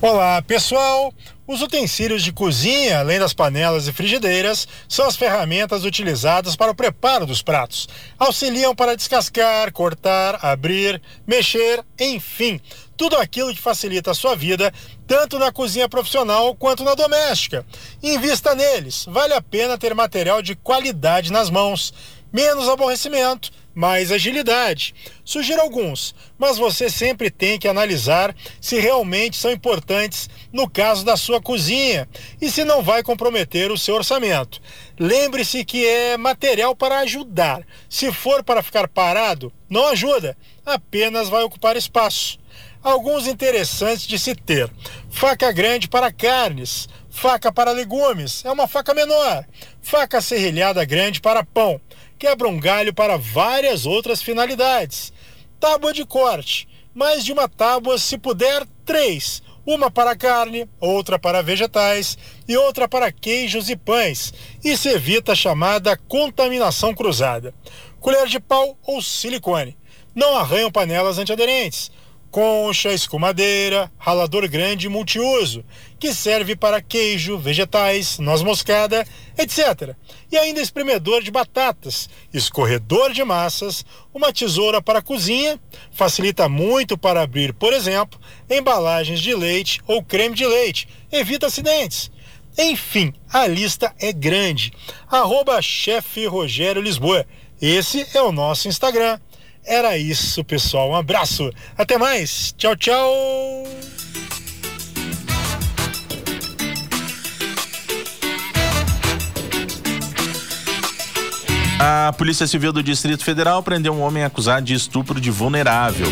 Olá, pessoal! Os utensílios de cozinha, além das panelas e frigideiras, são as ferramentas utilizadas para o preparo dos pratos. Auxiliam para descascar, cortar, abrir, mexer, enfim, tudo aquilo que facilita a sua vida, tanto na cozinha profissional quanto na doméstica. Invista neles, vale a pena ter material de qualidade nas mãos. Menos aborrecimento mais agilidade. Sugiro alguns, mas você sempre tem que analisar se realmente são importantes no caso da sua cozinha e se não vai comprometer o seu orçamento. Lembre-se que é material para ajudar. Se for para ficar parado, não ajuda, apenas vai ocupar espaço. Alguns interessantes de se ter: faca grande para carnes, faca para legumes, é uma faca menor, faca serrilhada grande para pão quebra um galho para várias outras finalidades. Tábua de corte, mais de uma tábua, se puder, três. Uma para carne, outra para vegetais e outra para queijos e pães. Isso evita a chamada contaminação cruzada. Colher de pau ou silicone. Não arranham panelas antiaderentes concha, escumadeira, ralador grande multiuso, que serve para queijo, vegetais, noz moscada, etc. E ainda espremedor de batatas, escorredor de massas, uma tesoura para cozinha, facilita muito para abrir, por exemplo, embalagens de leite ou creme de leite, evita acidentes. Enfim, a lista é grande. Arroba chefe Rogério Lisboa. Esse é o nosso Instagram. Era isso, pessoal. Um abraço. Até mais. Tchau, tchau. A Polícia Civil do Distrito Federal prendeu um homem acusado de estupro de vulnerável.